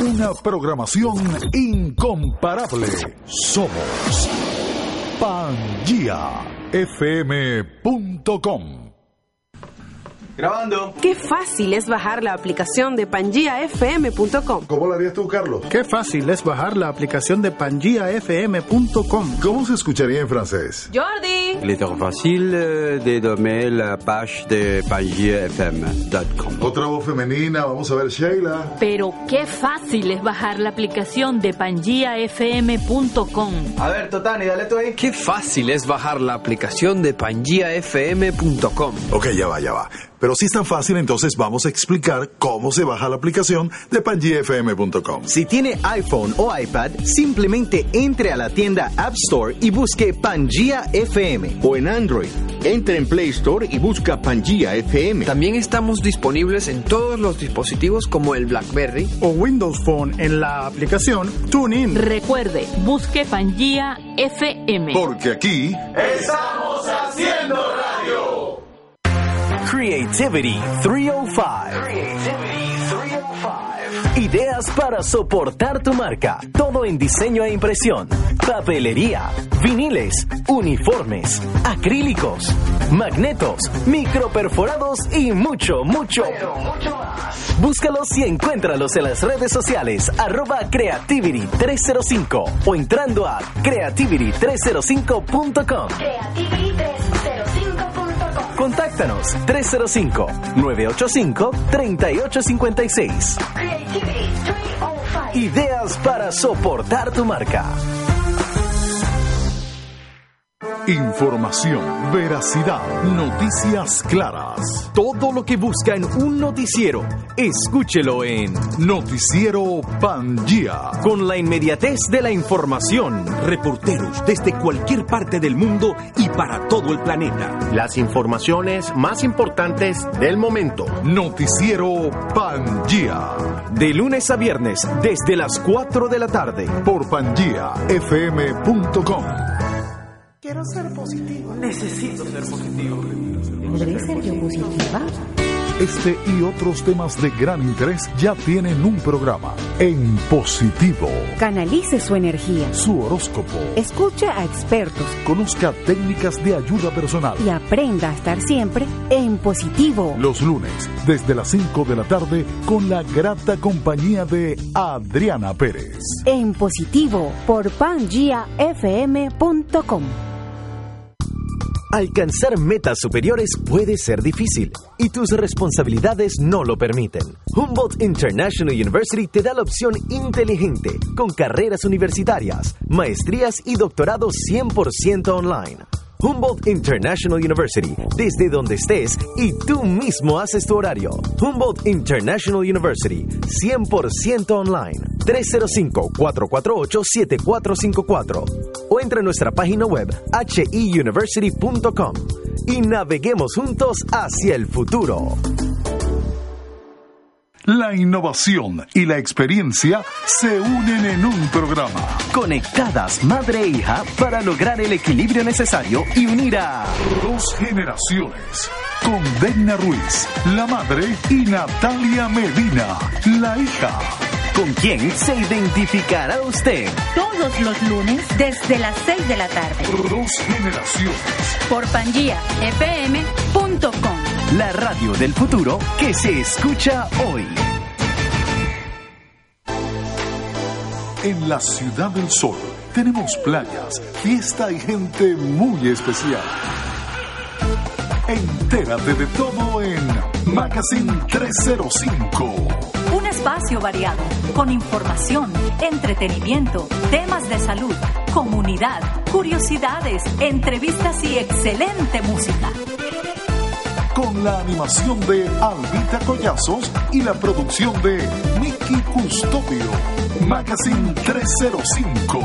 Una programación incomparable. Somos PangiaFM.com. Grabando. Qué fácil es bajar la aplicación de pangiafm.com. ¿Cómo lo harías tú, Carlos? Qué fácil es bajar la aplicación de pangiafm.com. ¿Cómo se escucharía en francés? Jordi. Il est trop facile de nommer la page de pangiafm.com. Otra voz femenina, vamos a ver Sheila. Pero qué fácil es bajar la aplicación de pangiafm.com. A ver, Totani, dale tú ahí. Qué fácil es bajar la aplicación de pangiafm.com. Ok, ya va, ya va. Pero si es tan fácil, entonces vamos a explicar cómo se baja la aplicación de PangiaFM.com. Si tiene iPhone o iPad, simplemente entre a la tienda App Store y busque Pangea FM. O en Android, entre en Play Store y busca Pangea FM. También estamos disponibles en todos los dispositivos como el BlackBerry o Windows Phone en la aplicación TuneIn. Recuerde, busque Pangea FM. Porque aquí estamos haciendo radio. Creativity 305. Ideas para soportar tu marca. Todo en diseño e impresión. Papelería, viniles, uniformes, acrílicos, magnetos, microperforados y mucho, mucho, mucho más. Búscalos y encuéntralos en las redes sociales arroba Creativity305 o entrando a creativity305.com. Creativity305.com. Contáctanos 305-985-3856. Creativity 305. Ideas para soportar tu marca. Información, veracidad, noticias claras. Todo lo que busca en un noticiero, escúchelo en Noticiero Pangía. Con la inmediatez de la información. Reporteros desde cualquier parte del mundo y para todo el planeta. Las informaciones más importantes del momento. Noticiero Pangía. De lunes a viernes, desde las 4 de la tarde. Por pangiafm.com. Quiero ser positivo. Necesito ser positivo. ¿Podré ser yo positiva? Este y otros temas de gran interés ya tienen un programa en positivo. Canalice su energía. Su horóscopo. Escucha a expertos. Conozca técnicas de ayuda personal. Y aprenda a estar siempre en positivo. Los lunes, desde las 5 de la tarde, con la grata compañía de Adriana Pérez. En positivo, por pangiafm.com. Alcanzar metas superiores puede ser difícil y tus responsabilidades no lo permiten. Humboldt International University te da la opción inteligente con carreras universitarias, maestrías y doctorados 100% online. Humboldt International University, desde donde estés y tú mismo haces tu horario. Humboldt International University, 100% online. 305-448-7454 o entra a nuestra página web hiuniversity.com y naveguemos juntos hacia el futuro. La innovación y la experiencia se unen en un programa. Conectadas madre e hija para lograr el equilibrio necesario y unir a dos generaciones. Con Degna Ruiz, la madre, y Natalia Medina, la hija. ¿Con quién se identificará usted? Todos los lunes desde las 6 de la tarde. Dos generaciones. Por pangiafm.com. La radio del futuro que se escucha hoy. En la Ciudad del Sol tenemos playas, fiesta y gente muy especial. Entérate de todo en Magazine 305. Un espacio variado, con información, entretenimiento, temas de salud, comunidad, curiosidades, entrevistas y excelente música. Con la animación de Albita Collazos y la producción de Mickey Custodio. Magazine 305.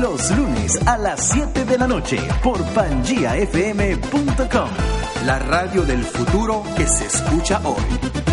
Los lunes a las 7 de la noche por pangiafm.com. La radio del futuro que se escucha hoy.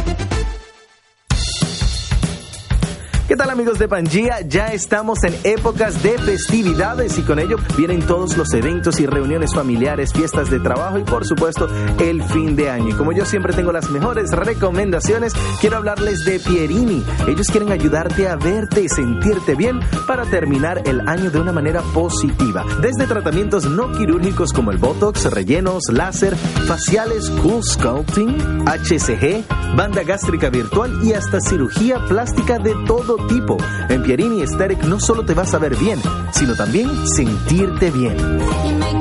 Tal amigos de Pangea? Ya estamos en épocas de festividades y con ello vienen todos los eventos y reuniones familiares, fiestas de trabajo y por supuesto el fin de año. Y como yo siempre tengo las mejores recomendaciones, quiero hablarles de Pierini. Ellos quieren ayudarte a verte y sentirte bien para terminar el año de una manera positiva. Desde tratamientos no quirúrgicos como el Botox, rellenos, láser, faciales, Cool Sculpting, HCG, banda gástrica virtual y hasta cirugía plástica de todo tipo. En Pierini Aesthetic no solo te vas a ver bien, sino también sentirte bien.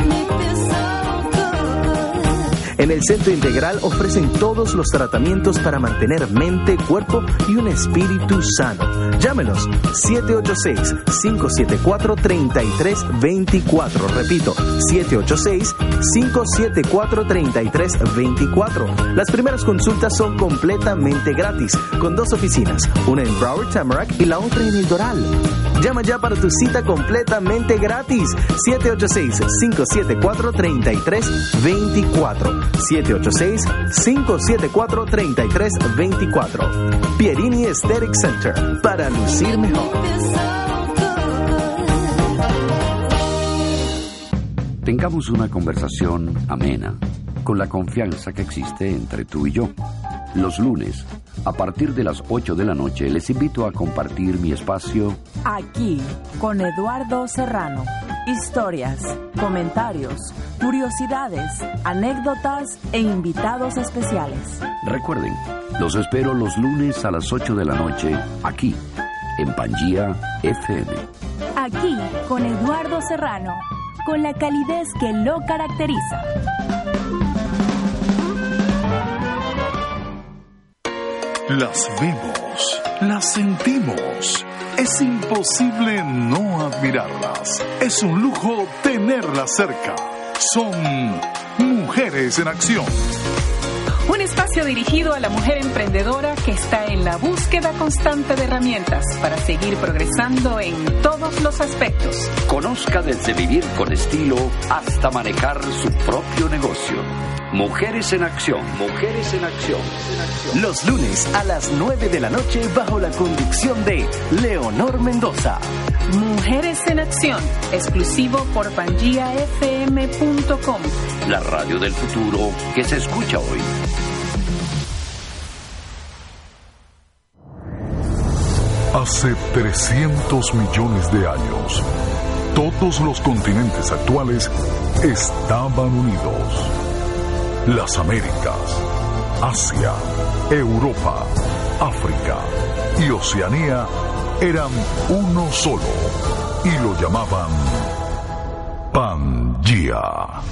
En el Centro Integral ofrecen todos los tratamientos para mantener mente, cuerpo y un espíritu sano. Llámenos 786-574-3324. Repito, 786-574-3324. Las primeras consultas son completamente gratis, con dos oficinas, una en Broward Tamarack y la otra en El Doral. Llama ya para tu cita completamente gratis. 786-574-3324. 786-574-3324. Pierini Aesthetic Center, para lucir mejor. Tengamos una conversación amena, con la confianza que existe entre tú y yo. Los lunes, a partir de las 8 de la noche, les invito a compartir mi espacio Aquí, con Eduardo Serrano. Historias, comentarios, curiosidades, anécdotas e invitados especiales. Recuerden, los espero los lunes a las 8 de la noche, aquí, en Pangía FM. Aquí, con Eduardo Serrano, con la calidez que lo caracteriza. Las vemos, las sentimos. Es imposible no admirarlas. Es un lujo tenerlas cerca. Son mujeres en acción. Un espacio dirigido a la mujer emprendedora que está en la búsqueda constante de herramientas para seguir progresando en todos los aspectos. Conozca desde vivir con estilo hasta manejar su propio negocio. Mujeres en acción, mujeres en acción. Los lunes a las 9 de la noche bajo la conducción de Leonor Mendoza. Mujeres en acción, exclusivo por pangiafm.com. La radio del futuro que se escucha hoy. Hace 300 millones de años, todos los continentes actuales estaban unidos. Las Américas, Asia, Europa, África y Oceanía eran uno solo y lo llamaban Pangea.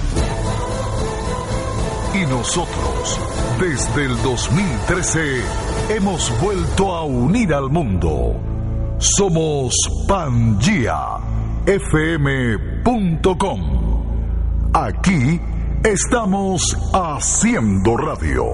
Y nosotros, desde el 2013, hemos vuelto a unir al mundo. Somos PangeaFM.com. Aquí estamos haciendo radio.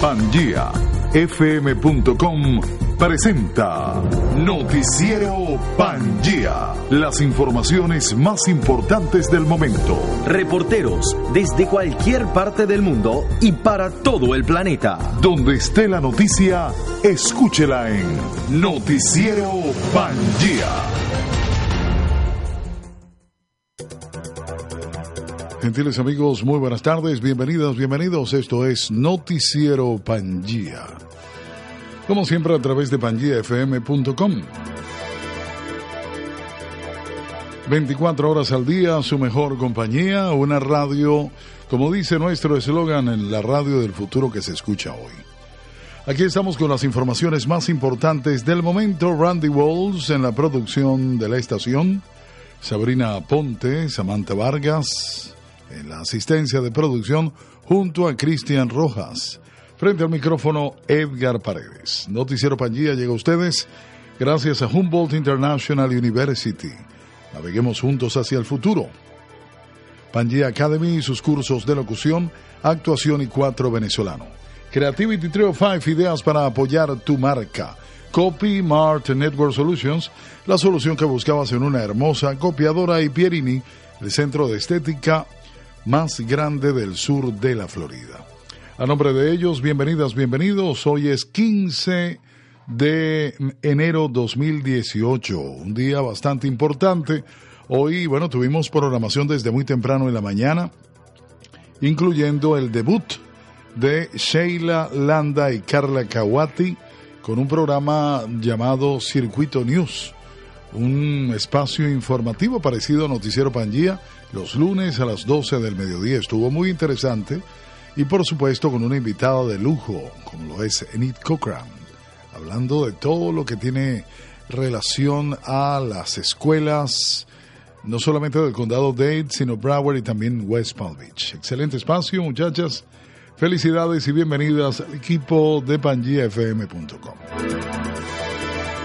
PangeaFM.com presenta Noticiero Pangea. Las informaciones más importantes del momento. Reporteros desde cualquier parte del mundo y para todo el planeta. Donde esté la noticia, escúchela en Noticiero Pangea. Gentiles amigos, muy buenas tardes, bienvenidas, bienvenidos. Esto es Noticiero Pangea. Como siempre a través de pangeafm.com. 24 horas al día, su mejor compañía, una radio, como dice nuestro eslogan, en la radio del futuro que se escucha hoy. Aquí estamos con las informaciones más importantes del momento. Randy Walls en la producción de la estación. Sabrina Ponte, Samantha Vargas en la asistencia de producción junto a Cristian Rojas. Frente al micrófono Edgar Paredes. Noticiero Pangía llega a ustedes gracias a Humboldt International University. Naveguemos juntos hacia el futuro. Pangea Academy y sus cursos de locución, actuación y cuatro venezolano. Creativity Trio 5 ideas para apoyar tu marca. Copy Mart Network Solutions, la solución que buscabas en una hermosa copiadora y Pierini, el centro de estética más grande del sur de la Florida. A nombre de ellos, bienvenidas, bienvenidos. Hoy es 15 de enero 2018, un día bastante importante. Hoy, bueno, tuvimos programación desde muy temprano en la mañana, incluyendo el debut de Sheila Landa y Carla Kawati con un programa llamado Circuito News, un espacio informativo parecido a Noticiero Pangía, los lunes a las 12 del mediodía. Estuvo muy interesante y por supuesto con una invitada de lujo, como lo es Enid Cochran, hablando de todo lo que tiene relación a las escuelas, no solamente del condado Dade, sino Broward y también West Palm Beach. Excelente espacio, muchachas. Felicidades y bienvenidas al equipo de PangiaFM.com.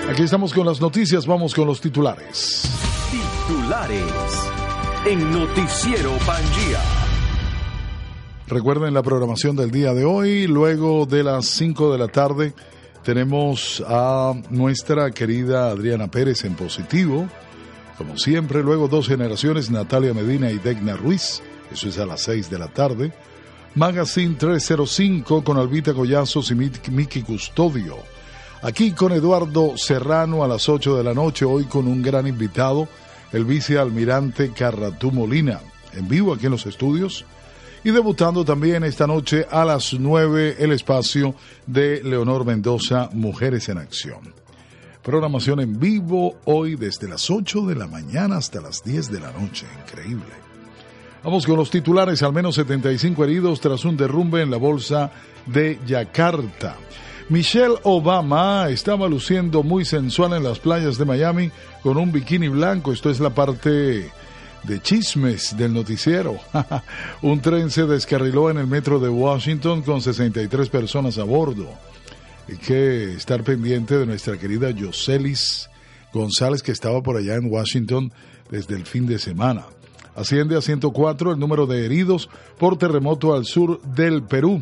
Aquí estamos con las noticias, vamos con los titulares. Titulares en Noticiero Pangía. Recuerden la programación del día de hoy, luego de las 5 de la tarde tenemos a nuestra querida Adriana Pérez en positivo. Como siempre, luego dos generaciones, Natalia Medina y Degna Ruiz, eso es a las 6 de la tarde. Magazine 305 con Albita Collazos y Miki Custodio. Aquí con Eduardo Serrano a las 8 de la noche, hoy con un gran invitado, el vicealmirante Carratú Molina, en vivo aquí en los estudios. Y debutando también esta noche a las 9 el espacio de Leonor Mendoza, Mujeres en Acción. Programación en vivo hoy desde las 8 de la mañana hasta las 10 de la noche. Increíble. Vamos con los titulares, al menos 75 heridos tras un derrumbe en la bolsa de Yakarta. Michelle Obama estaba luciendo muy sensual en las playas de Miami con un bikini blanco. Esto es la parte de chismes del noticiero. un tren se descarriló en el metro de Washington con 63 personas a bordo. Hay que estar pendiente de nuestra querida Yoselis González que estaba por allá en Washington desde el fin de semana. Asciende a 104 el número de heridos por terremoto al sur del Perú.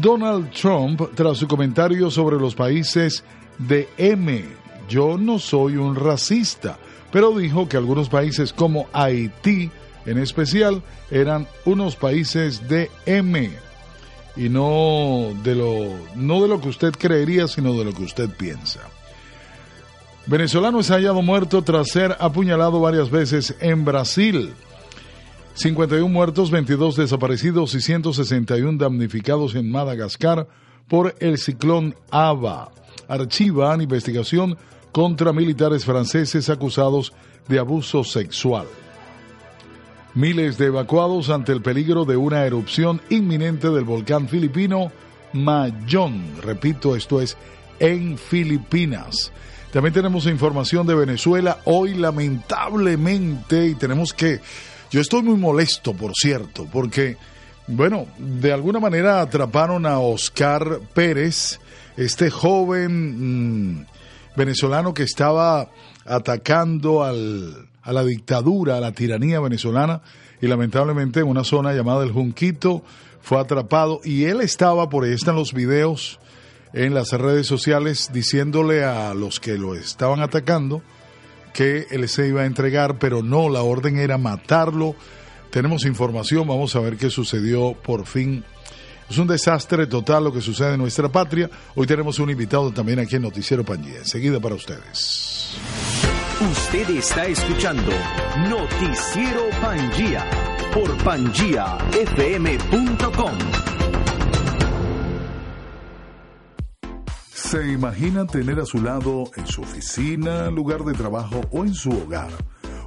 Donald Trump, tras su comentario sobre los países de M, yo no soy un racista, pero dijo que algunos países como Haití, en especial, eran unos países de M y no de lo no de lo que usted creería, sino de lo que usted piensa. Venezolano es hallado muerto tras ser apuñalado varias veces en Brasil. 51 muertos, 22 desaparecidos y 161 damnificados en Madagascar por el ciclón Ava. Archivan investigación contra militares franceses acusados de abuso sexual. Miles de evacuados ante el peligro de una erupción inminente del volcán filipino Mayón. Repito, esto es en Filipinas. También tenemos información de Venezuela hoy lamentablemente y tenemos que yo estoy muy molesto, por cierto, porque, bueno, de alguna manera atraparon a Oscar Pérez, este joven mm, venezolano que estaba atacando al, a la dictadura, a la tiranía venezolana, y lamentablemente en una zona llamada El Junquito fue atrapado y él estaba, por ahí están los videos en las redes sociales, diciéndole a los que lo estaban atacando, que él se iba a entregar, pero no, la orden era matarlo. Tenemos información, vamos a ver qué sucedió por fin. Es un desastre total lo que sucede en nuestra patria. Hoy tenemos un invitado también aquí en Noticiero Pangía. Enseguida para ustedes. Usted está escuchando Noticiero Pangía por pangiafm.com. ¿Se imagina tener a su lado en su oficina, lugar de trabajo o en su hogar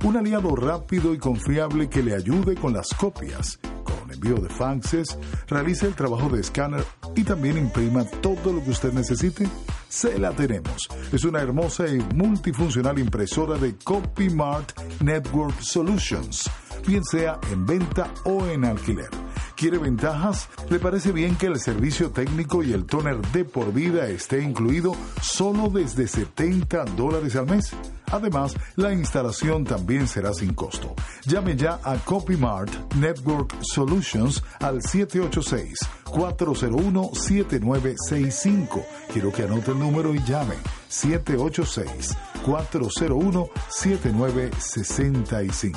un aliado rápido y confiable que le ayude con las copias? Con envío de faxes, realice el trabajo de escáner y también imprima todo lo que usted necesite. Se la tenemos. Es una hermosa y multifuncional impresora de CopyMart Network Solutions, bien sea en venta o en alquiler ¿Quiere ventajas? ¿Le parece bien que el servicio técnico y el toner de por vida esté incluido solo desde 70 dólares al mes? Además, la instalación también será sin costo. Llame ya a CopyMart Network Solutions al 786-401-7965. Quiero que anote el número y llame 786-401-7965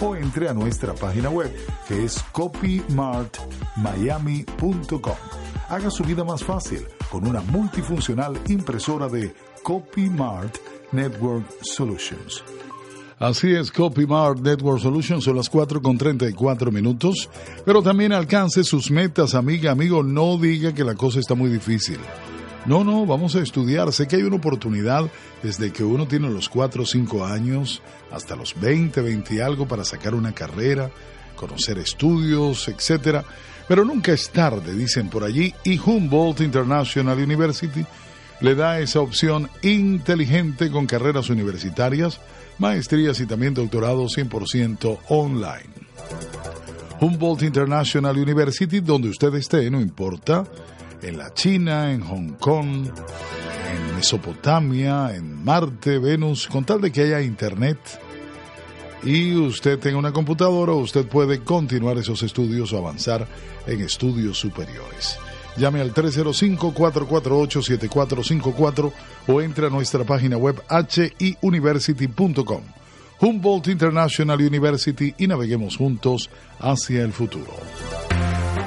o entre a nuestra página web que es copymartmiami.com. Haga su vida más fácil con una multifuncional impresora de CopyMart Network Solutions. Así es, CopyMart Network Solutions son las 4 con 34 minutos, pero también alcance sus metas, amiga, amigo, no diga que la cosa está muy difícil. No, no, vamos a estudiar. Sé que hay una oportunidad desde que uno tiene los 4 o 5 años hasta los 20, 20 y algo para sacar una carrera, conocer estudios, etcétera. Pero nunca es tarde, dicen por allí, y Humboldt International University le da esa opción inteligente con carreras universitarias, maestrías y también doctorados 100% online. Humboldt International University, donde usted esté, no importa, en la China, en Hong Kong, en Mesopotamia, en Marte, Venus, con tal de que haya internet y usted tenga una computadora, usted puede continuar esos estudios o avanzar en estudios superiores. Llame al 305-448-7454 o entre a nuestra página web hiuniversity.com. Humboldt International University y naveguemos juntos hacia el futuro.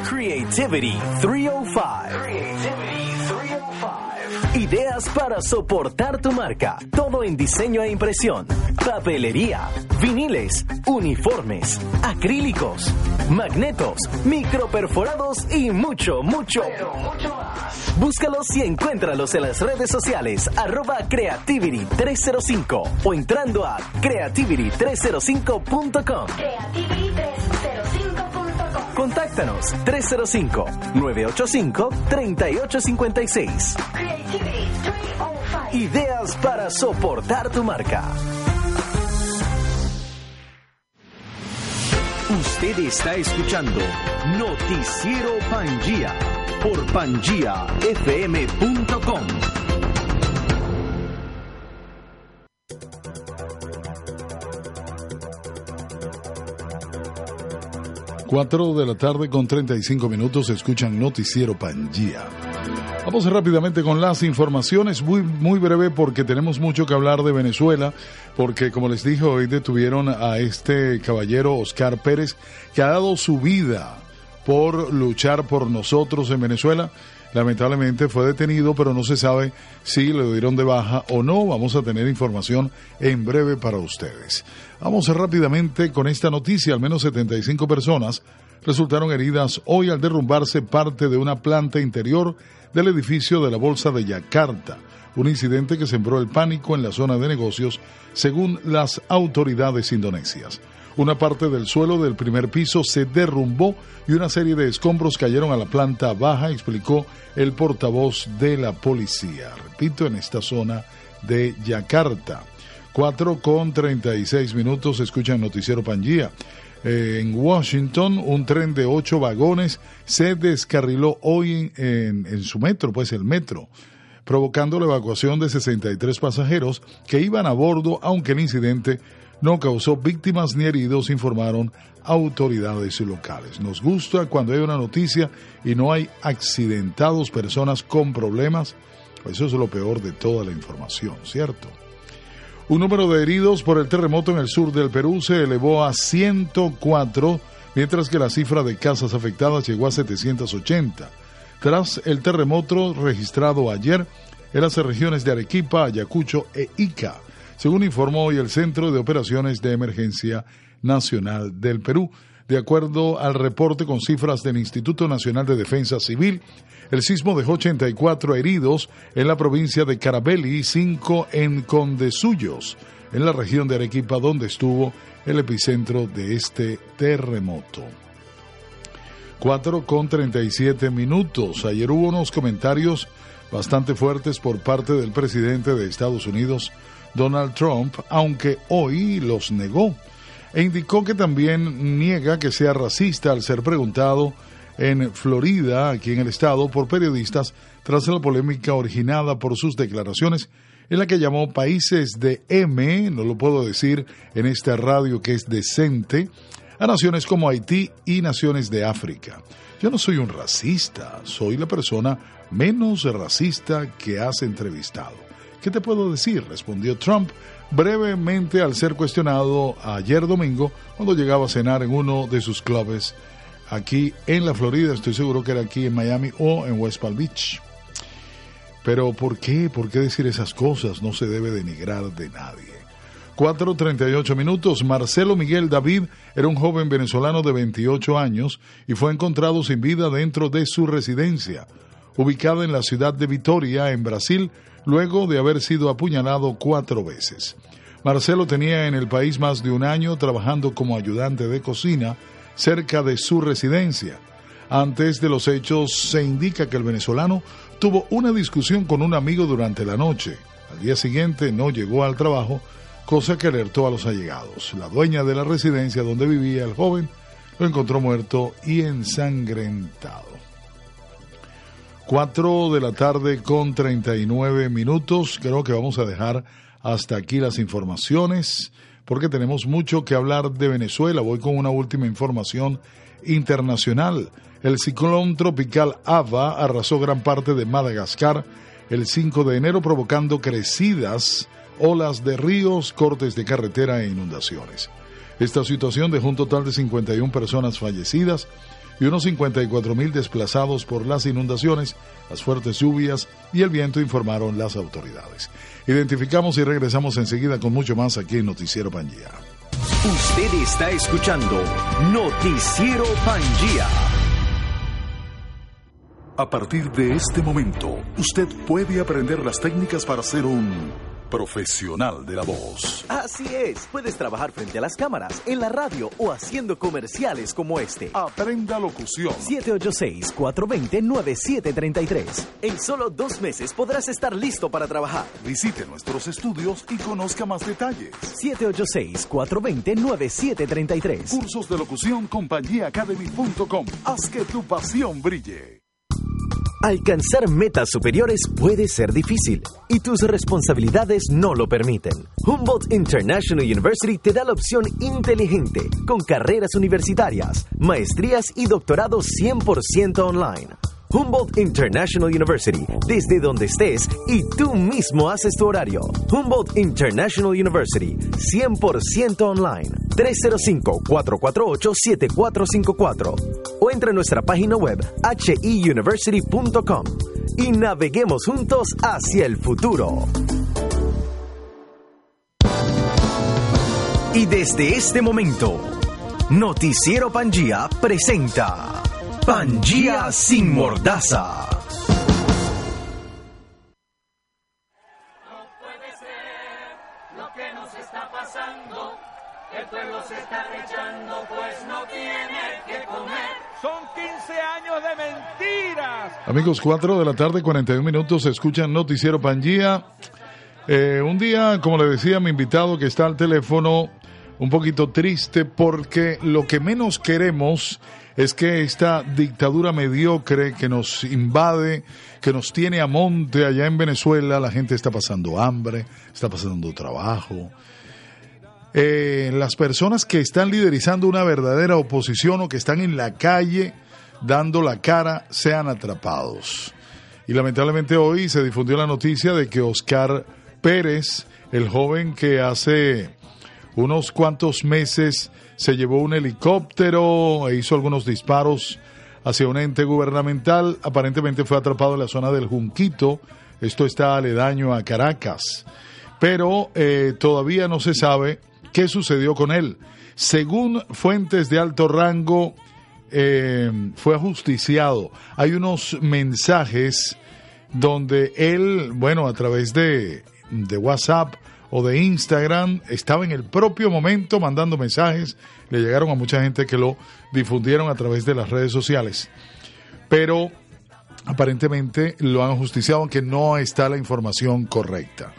Creativity 305. Ideas para soportar tu marca. Todo en diseño e impresión. Papelería, viniles, uniformes, acrílicos, magnetos, microperforados y mucho, mucho, mucho más. Búscalos y encuéntralos en las redes sociales arroba Creativity305 o entrando a creativity305.com. Contáctanos 305-985-3856. Ideas para soportar tu marca. Usted está escuchando Noticiero Pangía por pangiafm.com. 4 de la tarde con 35 minutos escuchan Noticiero Pangía. Vamos rápidamente con las informaciones, muy, muy breve porque tenemos mucho que hablar de Venezuela, porque como les dije, hoy detuvieron a este caballero Oscar Pérez, que ha dado su vida por luchar por nosotros en Venezuela. Lamentablemente fue detenido, pero no se sabe si le dieron de baja o no. Vamos a tener información en breve para ustedes. Vamos rápidamente con esta noticia. Al menos 75 personas resultaron heridas hoy al derrumbarse parte de una planta interior del edificio de la Bolsa de Yakarta. Un incidente que sembró el pánico en la zona de negocios, según las autoridades indonesias. Una parte del suelo del primer piso se derrumbó y una serie de escombros cayeron a la planta baja, explicó el portavoz de la policía. Repito, en esta zona de Yakarta. 4 con 36 minutos, escuchan Noticiero Pangía. Eh, en Washington, un tren de ocho vagones se descarriló hoy en, en su metro, pues el metro provocando la evacuación de 63 pasajeros que iban a bordo, aunque el incidente no causó víctimas ni heridos, informaron autoridades locales. Nos gusta cuando hay una noticia y no hay accidentados, personas con problemas. Eso es lo peor de toda la información, ¿cierto? Un número de heridos por el terremoto en el sur del Perú se elevó a 104, mientras que la cifra de casas afectadas llegó a 780. Tras el terremoto registrado ayer en las regiones de Arequipa, Ayacucho e Ica, según informó hoy el Centro de Operaciones de Emergencia Nacional del Perú. De acuerdo al reporte con cifras del Instituto Nacional de Defensa Civil, el sismo dejó 84 heridos en la provincia de Carabelli y 5 en Condesuyos, en la región de Arequipa, donde estuvo el epicentro de este terremoto. 4 con 37 minutos. Ayer hubo unos comentarios bastante fuertes por parte del presidente de Estados Unidos, Donald Trump, aunque hoy los negó, e indicó que también niega que sea racista al ser preguntado en Florida, aquí en el estado, por periodistas tras la polémica originada por sus declaraciones en la que llamó países de M, no lo puedo decir en esta radio que es decente, a naciones como Haití y naciones de África. Yo no soy un racista, soy la persona menos racista que has entrevistado. ¿Qué te puedo decir? respondió Trump brevemente al ser cuestionado ayer domingo cuando llegaba a cenar en uno de sus clubes aquí en la Florida, estoy seguro que era aquí en Miami o en West Palm Beach. Pero ¿por qué? ¿Por qué decir esas cosas? No se debe denigrar de nadie. 4.38 minutos. Marcelo Miguel David era un joven venezolano de 28 años y fue encontrado sin vida dentro de su residencia, ubicada en la ciudad de Vitoria, en Brasil, luego de haber sido apuñalado cuatro veces. Marcelo tenía en el país más de un año trabajando como ayudante de cocina cerca de su residencia. Antes de los hechos se indica que el venezolano tuvo una discusión con un amigo durante la noche. Al día siguiente no llegó al trabajo, cosa que alertó a los allegados. La dueña de la residencia donde vivía el joven lo encontró muerto y ensangrentado. 4 de la tarde con 39 minutos. Creo que vamos a dejar hasta aquí las informaciones porque tenemos mucho que hablar de Venezuela. Voy con una última información internacional. El ciclón tropical Ava arrasó gran parte de Madagascar el 5 de enero provocando crecidas olas de ríos, cortes de carretera e inundaciones. Esta situación dejó un total de 51 personas fallecidas y unos 54 mil desplazados por las inundaciones, las fuertes lluvias y el viento, informaron las autoridades. Identificamos y regresamos enseguida con mucho más aquí en Noticiero Pangía. Usted está escuchando Noticiero Pangía. A partir de este momento, usted puede aprender las técnicas para ser un profesional de la voz. Así es, puedes trabajar frente a las cámaras, en la radio o haciendo comerciales como este. Aprenda locución. 786-420-9733. En solo dos meses podrás estar listo para trabajar. Visite nuestros estudios y conozca más detalles. 786-420-9733. Cursos de locución compañíaacademy.com. Haz que tu pasión brille. Alcanzar metas superiores puede ser difícil y tus responsabilidades no lo permiten. Humboldt International University te da la opción inteligente con carreras universitarias, maestrías y doctorados 100% online. Humboldt International University, desde donde estés y tú mismo haces tu horario. Humboldt International University, 100% online. 305-448-7454 o entra a nuestra página web hiuniversity.com y naveguemos juntos hacia el futuro. Y desde este momento, Noticiero Pangía presenta Pangía sin mordaza. Lo que nos está pasando, el pueblo se está rechando, pues no tiene que comer. Son 15 años de mentiras. Amigos, 4 de la tarde, 41 minutos, escuchan Noticiero Pangía. Eh, un día, como le decía mi invitado que está al teléfono, un poquito triste porque lo que menos queremos es que esta dictadura mediocre que nos invade, que nos tiene a monte allá en Venezuela, la gente está pasando hambre, está pasando trabajo. Eh, las personas que están liderizando una verdadera oposición o que están en la calle dando la cara sean atrapados. Y lamentablemente hoy se difundió la noticia de que Oscar Pérez, el joven que hace unos cuantos meses se llevó un helicóptero e hizo algunos disparos hacia un ente gubernamental. Aparentemente fue atrapado en la zona del Junquito. Esto está aledaño a Caracas. Pero eh, todavía no se sabe qué sucedió con él. Según fuentes de alto rango, eh, fue ajusticiado. Hay unos mensajes donde él, bueno, a través de, de WhatsApp, o de Instagram, estaba en el propio momento mandando mensajes, le llegaron a mucha gente que lo difundieron a través de las redes sociales. Pero aparentemente lo han justiciado, aunque no está la información correcta.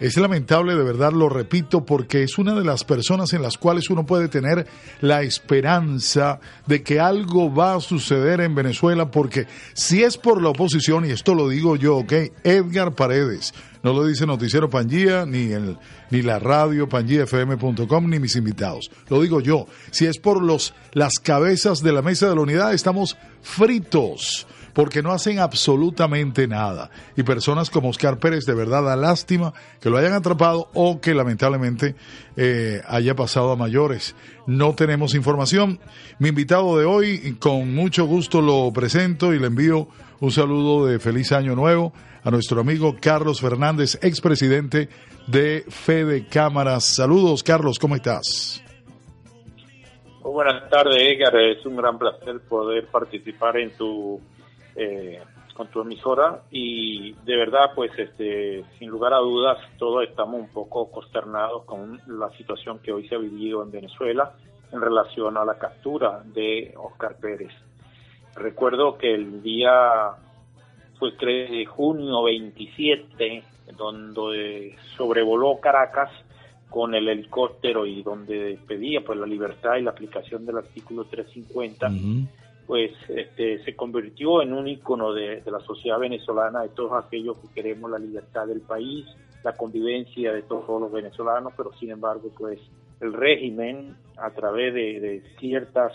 Es lamentable, de verdad lo repito, porque es una de las personas en las cuales uno puede tener la esperanza de que algo va a suceder en Venezuela, porque si es por la oposición, y esto lo digo yo, ok, Edgar Paredes, no lo dice Noticiero Pangía, ni, el, ni la radio pangíafm.com, ni mis invitados. Lo digo yo. Si es por los, las cabezas de la mesa de la unidad, estamos fritos. Porque no hacen absolutamente nada. Y personas como Oscar Pérez, de verdad da lástima que lo hayan atrapado o que lamentablemente eh, haya pasado a mayores. No tenemos información. Mi invitado de hoy, con mucho gusto lo presento y le envío un saludo de feliz año nuevo a nuestro amigo Carlos Fernández, expresidente de Fede Cámaras. Saludos, Carlos, ¿cómo estás? Muy buenas tardes, Edgar. Es un gran placer poder participar en tu eh, con tu emisora y de verdad, pues, este, sin lugar a dudas, todos estamos un poco consternados con la situación que hoy se ha vivido en Venezuela en relación a la captura de Oscar Pérez. Recuerdo que el día fue 3 de junio 27, donde sobrevoló Caracas con el helicóptero y donde pedía pues la libertad y la aplicación del artículo 350, pues este, se convirtió en un ícono de, la sociedad venezolana, de todos aquellos que queremos la libertad del país, la convivencia de todos los venezolanos, pero sin embargo pues el régimen a través de ciertas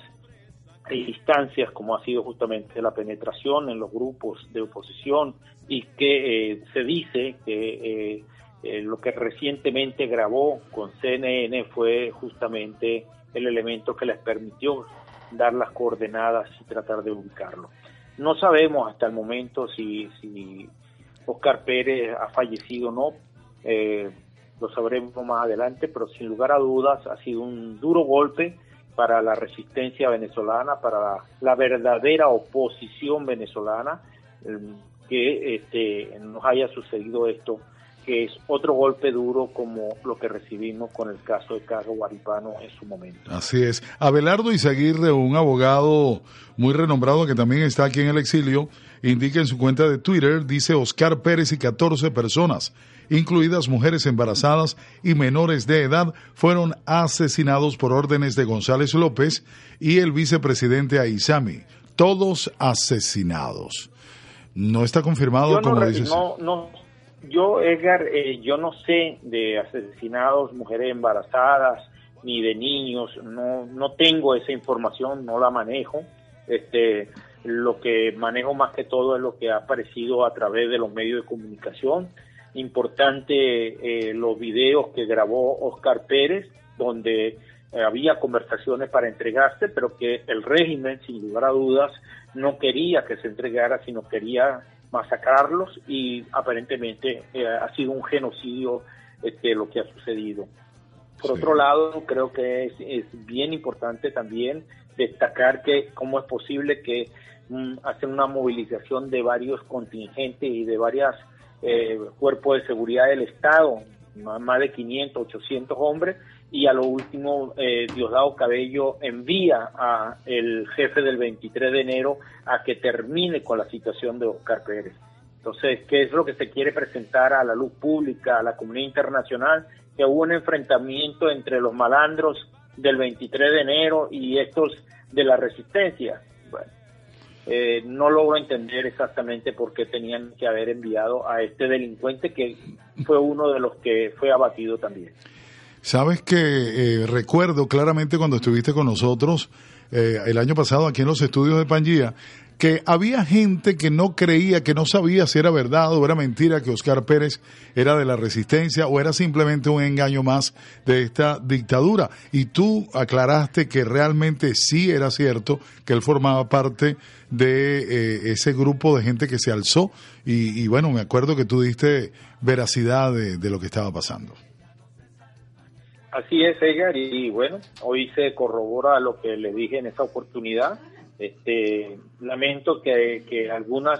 instancias como ha sido justamente la penetración en los grupos de oposición y que eh, se dice que eh, eh, lo que recientemente grabó con CNN fue justamente el elemento que les permitió dar las coordenadas y tratar de ubicarlo. No sabemos hasta el momento si, si Oscar Pérez ha fallecido o no, lo sabremos más adelante, pero sin lugar a dudas ha sido un duro golpe para la resistencia venezolana, para la verdadera oposición venezolana, em, que este, nos haya sucedido esto, que es otro golpe duro como lo que recibimos con el caso de Carlos Guaripano en su momento. Así es. Abelardo Izaguirre, un abogado muy renombrado que también está aquí en el exilio, indica en su cuenta de Twitter, dice Oscar Pérez y 14 personas incluidas mujeres embarazadas y menores de edad, fueron asesinados por órdenes de González López y el vicepresidente Aizami. Todos asesinados. No está confirmado, como no, dices. No, no, yo, Edgar, eh, yo no sé de asesinados, mujeres embarazadas, ni de niños. No, no tengo esa información, no la manejo. Este, lo que manejo más que todo es lo que ha aparecido a través de los medios de comunicación importante eh, los videos que grabó Oscar Pérez, donde eh, había conversaciones para entregarse, pero que el régimen, sin lugar a dudas, no quería que se entregara, sino quería masacrarlos y aparentemente eh, ha sido un genocidio este, lo que ha sucedido. Por otro lado, creo que es, es, bien importante también destacar que cómo es posible que mm, hacen una movilización de varios contingentes y de varias eh, cuerpo de seguridad del Estado, más de 500, 800 hombres, y a lo último eh, Diosdado Cabello envía a el jefe del 23 de enero a que termine con la situación de Oscar Pérez. Entonces, ¿qué es lo que se quiere presentar a la luz pública, a la comunidad internacional? Que hubo un enfrentamiento entre los malandros del 23 de enero y estos de la resistencia. Bueno, eh, no logro entender exactamente por qué tenían que haber enviado a este delincuente que fue uno de los que fue abatido también. Sabes que eh, recuerdo claramente cuando estuviste con nosotros eh, el año pasado aquí en los estudios de Pangía, que había gente que no creía, que no sabía si era verdad o era mentira que Oscar Pérez era de la resistencia o era simplemente un engaño más de esta dictadura. Y tú aclaraste que realmente sí era cierto que él formaba parte de eh, ese grupo de gente que se alzó. Y, bueno, me acuerdo que tú diste veracidad de, lo que estaba pasando. Así es, Edgar, y bueno, hoy se corrobora lo que le dije en esa oportunidad. Este, lamento que, que algunas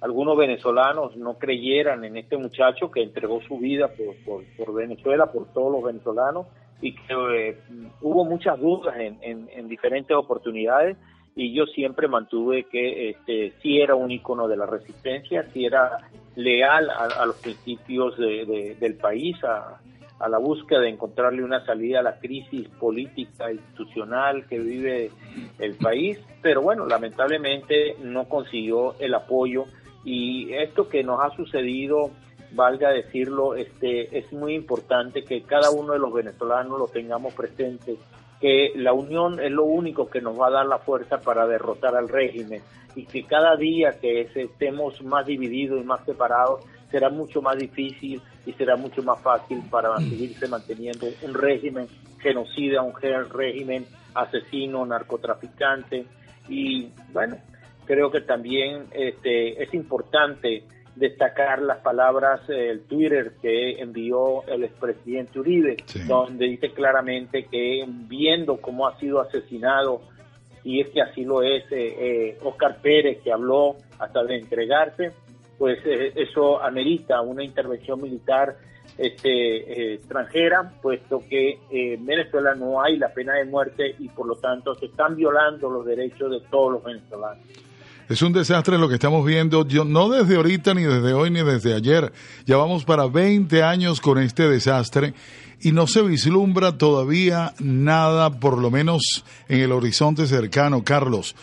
algunos venezolanos no creyeran en este muchacho que entregó su vida por, Venezuela, por todos los venezolanos, y que eh, hubo muchas dudas en, en, diferentes oportunidades, y yo siempre mantuve que este, sí era un icono de la resistencia, sí era leal a, los principios del país, a, a la búsqueda de encontrarle una salida a la crisis política institucional que vive el país, pero bueno, lamentablemente no consiguió el apoyo. Y esto que nos ha sucedido, valga decirlo, este es muy importante que cada uno de los venezolanos lo tengamos presente que la unión es lo único que nos va a dar la fuerza para derrotar al régimen y que cada día que estemos más divididos y más separados será mucho más difícil y será mucho más fácil para seguirse manteniendo un régimen genocida, un régimen asesino, narcotraficante. Y bueno, creo que también este, es importante destacar las palabras, el Twitter que envió el expresidente Uribe, donde dice claramente que viendo cómo ha sido asesinado, y es que así lo es eh, eh, Oscar Pérez, que habló hasta de entregarse, pues eh, eso amerita una intervención militar este, extranjera, puesto que en Venezuela no hay la pena de muerte y por lo tanto se están violando los derechos de todos los venezolanos. Es un desastre lo que estamos viendo, yo, no desde ahorita, ni desde hoy, ni desde ayer. Ya vamos para 20 años con este desastre y no se vislumbra todavía nada, por lo menos en el horizonte cercano. Carlos,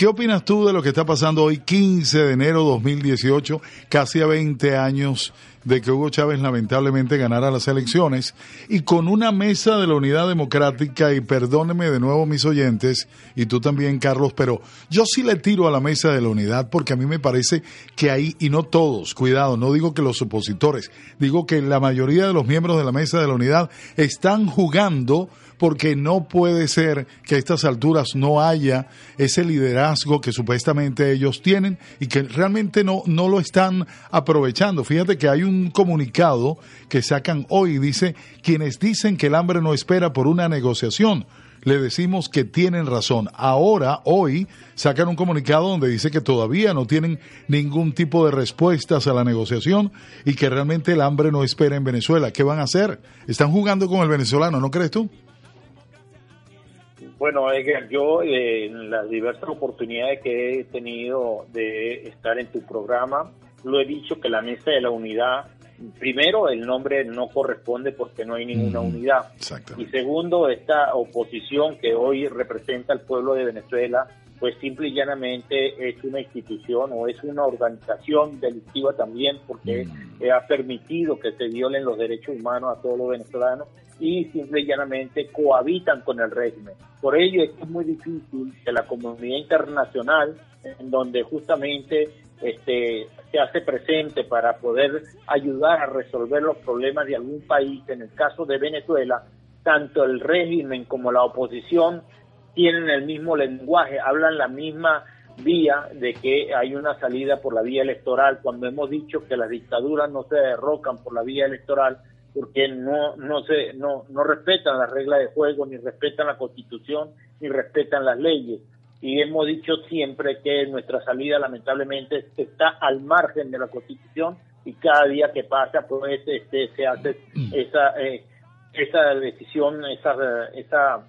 ¿qué opinas tú de lo que está pasando hoy, 15 de enero de 2018, casi a 20 años de que Hugo Chávez lamentablemente ganara las elecciones y con una mesa de la unidad democrática, y perdóneme de nuevo mis oyentes, y tú también Carlos, pero yo sí le tiro a la mesa de la unidad porque a mí me parece que ahí, y no todos, cuidado, no digo que los opositores, digo que la mayoría de los miembros de la mesa de la unidad están jugando porque no puede ser que a estas alturas no haya ese liderazgo que supuestamente ellos tienen y que realmente no, no lo están aprovechando. Fíjate que hay un comunicado que sacan hoy, dice, quienes dicen que el hambre no espera por una negociación le decimos que tienen razón. Ahora, hoy, sacan un comunicado donde dice que todavía no tienen ningún tipo de respuestas a la negociación y que realmente el hambre no espera en Venezuela. ¿Qué van a hacer? Están jugando con el venezolano, ¿no crees tú? Bueno, Edgar, yo eh, en las diversas oportunidades que he tenido de estar en tu programa, lo he dicho que la mesa de la unidad, primero, el nombre no corresponde porque no hay ninguna unidad. Y segundo, esta oposición que hoy representa al pueblo de Venezuela, pues simple y llanamente es una institución o es una organización delictiva también porque ha permitido que se violen los derechos humanos a todos los venezolanos y simple y llanamente cohabitan con el régimen. Por ello es muy difícil que la comunidad internacional, en donde justamente este, se hace presente para poder ayudar a resolver los problemas de algún país, en el caso de Venezuela, tanto el régimen como la oposición tienen el mismo lenguaje, hablan la misma vía de que hay una salida por la vía electoral, cuando hemos dicho que las dictaduras no se derrocan por la vía electoral, porque no no se no no respetan las reglas de juego ni respetan la Constitución ni respetan las leyes. Y hemos dicho siempre que nuestra salida lamentablemente está al margen de la Constitución y cada día que pasa pues este se hace esa eh, esa decisión esa esa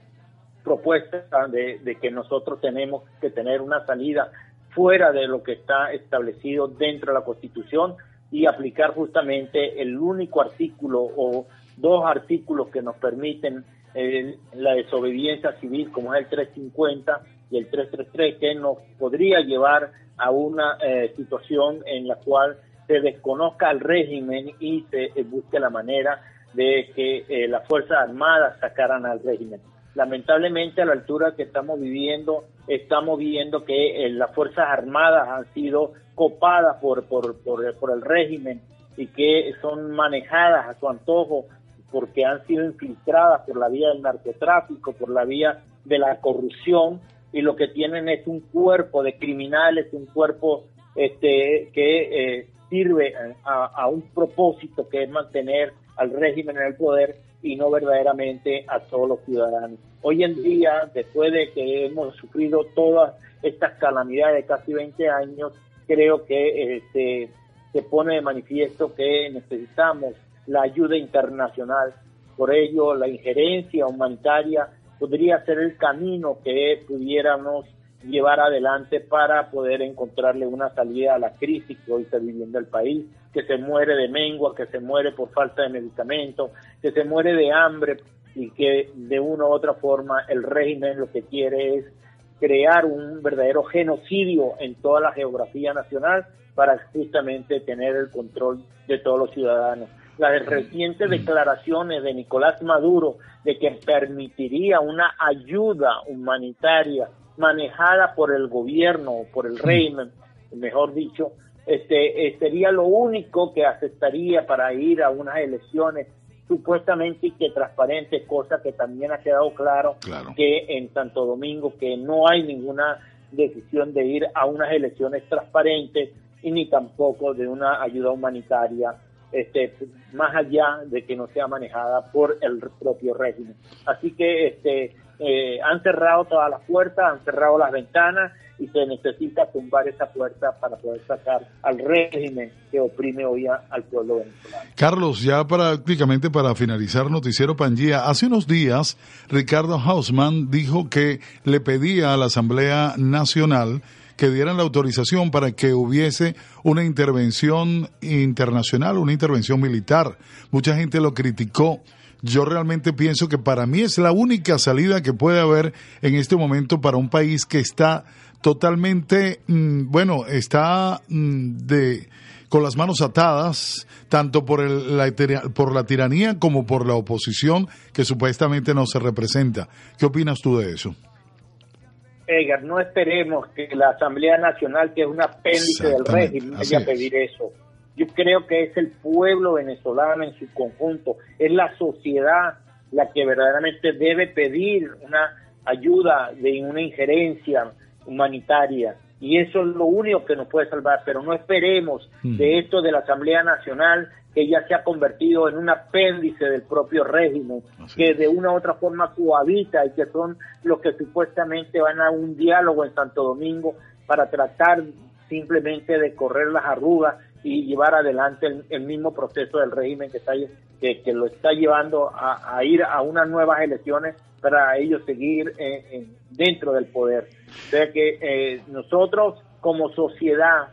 propuesta de, de que nosotros tenemos que tener una salida fuera de lo que está establecido dentro de la Constitución y aplicar justamente el único artículo o dos artículos que nos permiten eh, la desobediencia civil, como es el 350 y el 333, que nos podría llevar a una eh, situación en la cual se desconozca el régimen y se eh, busque la manera de que las Fuerzas Armadas sacaran al régimen. Lamentablemente a la altura que estamos viviendo, estamos viendo que las Fuerzas Armadas han sido copadas por, por, por, el régimen y que son manejadas a su antojo porque han sido infiltradas por la vía del narcotráfico, por la vía de la corrupción y lo que tienen es un cuerpo de criminales, un cuerpo este, que eh, sirve a, un propósito que es mantener al régimen en el poder y no verdaderamente a todos los ciudadanos. Hoy en día, después de que hemos sufrido todas estas calamidades de casi 20 años, creo que este, se pone de manifiesto que necesitamos la ayuda internacional. Por ello, la injerencia humanitaria podría ser el camino que pudiéramos llevar adelante para poder encontrarle una salida a la crisis que hoy está viviendo el país, que se muere de mengua, que se muere por falta de medicamentos, que se muere de hambre y que de una u otra forma el régimen lo que quiere es crear un verdadero genocidio en toda la geografía nacional para justamente tener el control de todos los ciudadanos. las recientes declaraciones de Nicolás Maduro de que permitiría una ayuda humanitaria manejada por el gobierno o por el régimen, mejor dicho, este, eh, sería lo único que aceptaría para ir a unas elecciones supuestamente y que transparente, cosa que también ha quedado claro, que en Santo Domingo que no hay ninguna decisión de ir a unas elecciones transparentes y ni tampoco de una ayuda humanitaria este, más allá de que no sea manejada por el propio régimen. Así que este, eh, han cerrado todas las puertas, han cerrado las ventanas y se necesita tumbar esa puerta para poder sacar al régimen que oprime hoy al pueblo venezolano. Carlos, ya prácticamente para finalizar Noticiero Pangía, hace unos días Ricardo Hausman dijo que le pedía a la Asamblea Nacional que dieran la autorización para que hubiese una intervención internacional, una intervención militar. Mucha gente lo criticó. Yo realmente pienso que para mí es la única salida que puede haber en este momento para un país que está totalmente, mm, bueno, está mm, de con las manos atadas, tanto por, el, la, por la tiranía como por la oposición que supuestamente no se representa. ¿Qué opinas tú de eso? Edgar, no esperemos que la Asamblea Nacional, que es un apéndice del régimen, vaya a pedir eso. Yo creo que es el pueblo venezolano en su conjunto, es la sociedad la que verdaderamente debe pedir una ayuda de una injerencia humanitaria. Y eso es lo único que nos puede salvar, pero no esperemos mm. de esto de la Asamblea Nacional que ya se ha convertido en un apéndice del propio régimen, que de una u otra forma cohabita y que son los que supuestamente van a un diálogo en Santo Domingo para tratar simplemente de correr las arrugas y llevar adelante el, mismo proceso del régimen que está que, lo está llevando a, ir a unas nuevas elecciones para ellos seguir dentro del poder. O sea que eh, nosotros como sociedad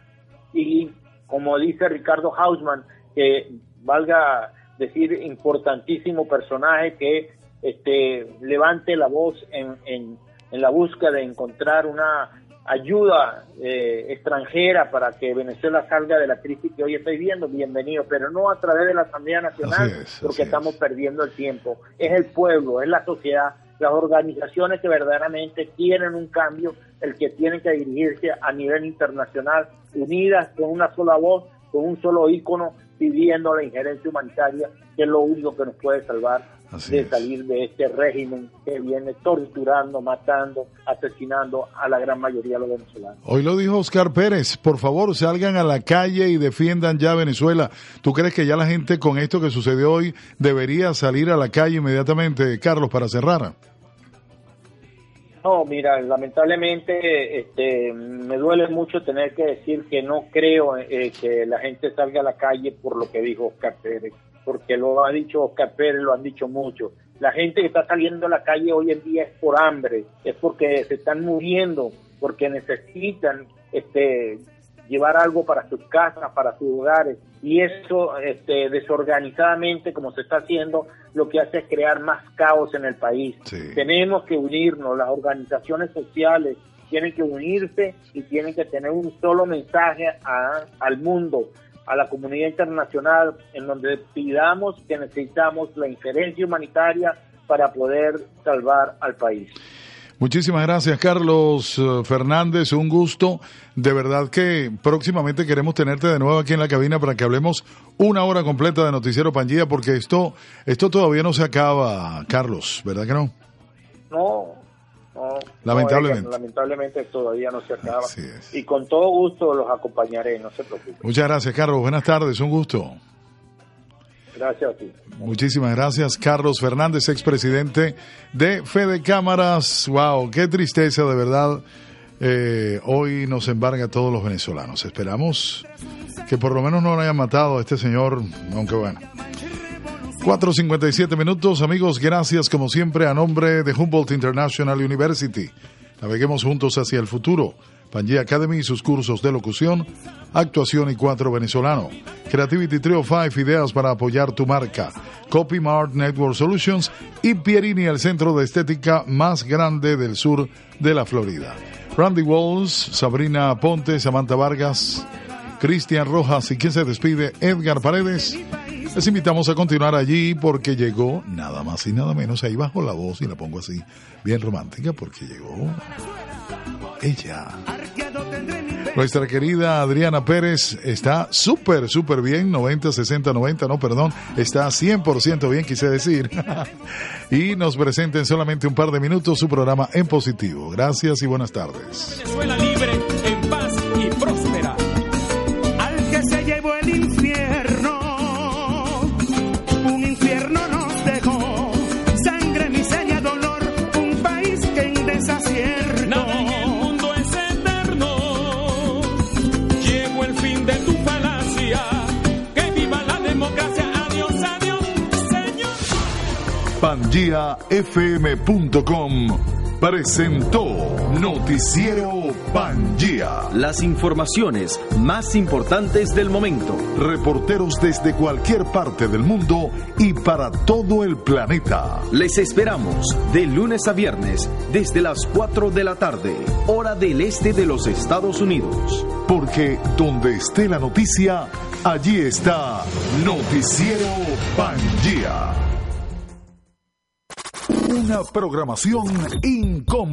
y como dice Ricardo Hausman, que valga decir importantísimo personaje que este levante la voz en, en, la búsqueda de encontrar una ayuda eh, extranjera para que Venezuela salga de la crisis que hoy está viviendo, bienvenido, pero no a través de la Asamblea Nacional, porque estamos perdiendo el tiempo. Es el pueblo, es la sociedad, las organizaciones que verdaderamente quieren un cambio, el que tienen que dirigirse a nivel internacional, unidas con una sola voz, con un solo ícono pidiendo la injerencia humanitaria, que es lo único que nos puede salvar de salir de este régimen que viene torturando, matando, asesinando a la gran mayoría de los venezolanos. Hoy lo dijo Oscar Pérez, por favor salgan a la calle y defiendan ya Venezuela. ¿Tú crees que ya la gente con esto que sucedió hoy debería salir a la calle inmediatamente, Carlos, para cerrar? No, mira, lamentablemente este, me duele mucho tener que decir que no creo eh, que la gente salga a la calle por lo que dijo Oscar Pérez, porque lo ha dicho Oscar Pérez, lo han dicho mucho. La gente que está saliendo a la calle hoy en día es por hambre, es porque se están muriendo, porque necesitan este, llevar algo para sus casas, para sus hogares. Y eso, este, desorganizadamente, como se está haciendo, lo que hace es crear más caos en el país. Tenemos que unirnos, las organizaciones sociales tienen que unirse y tienen que tener un solo mensaje al mundo, a la comunidad internacional, en donde pidamos que necesitamos la injerencia humanitaria para poder salvar al país. Muchísimas gracias, Carlos eh, Fernández. Un gusto. De verdad que próximamente queremos tenerte de nuevo aquí en la cabina para que hablemos una hora completa de Noticiero Pangía, porque esto, esto todavía no se acaba, Carlos, ¿verdad que no? No, no. Lamentablemente. lamentablemente todavía no se acaba. Y con todo gusto los acompañaré, no se preocupen. Muchas gracias, Carlos. Buenas tardes, un gusto. Gracias a ti. Muchísimas gracias, Carlos Fernández, expresidente de Fede Cámaras. Wow, qué tristeza, de verdad. Eh, hoy nos embarga a todos los venezolanos. Esperamos que por lo menos no lo hayan matado a este señor, aunque bueno. 4.57 minutos, amigos, gracias como siempre a nombre de Humboldt International University. Naveguemos juntos hacia el futuro. Pangea Academy y sus cursos de locución, actuación y cuatro venezolano. Creativity Trio 5 ideas para apoyar tu marca. Copy Mart Network Solutions y Pierini, el centro de estética más grande del sur de la Florida. Randy Walls, Sabrina Ponte, Samantha Vargas Cristian Rojas y quien se despide, Edgar Paredes. Les invitamos a continuar allí porque llegó nada más y nada menos. Ahí bajo la voz y la pongo así, bien romántica, porque llegó ella. Nuestra querida Adriana Pérez está súper, súper bien, 90, 60, 90, no, perdón, está 100% bien, quise decir. y nos presenta en solamente un par de minutos su programa en positivo. Gracias y buenas tardes. PangiaFM.com presentó Noticiero Pangía. Las informaciones más importantes del momento. Reporteros desde cualquier parte del mundo y para todo el planeta. Les esperamos de lunes a viernes desde las 4 de la tarde, hora del este de los Estados Unidos. Porque donde esté la noticia, allí está Noticiero Pangía. Una programación incomparable.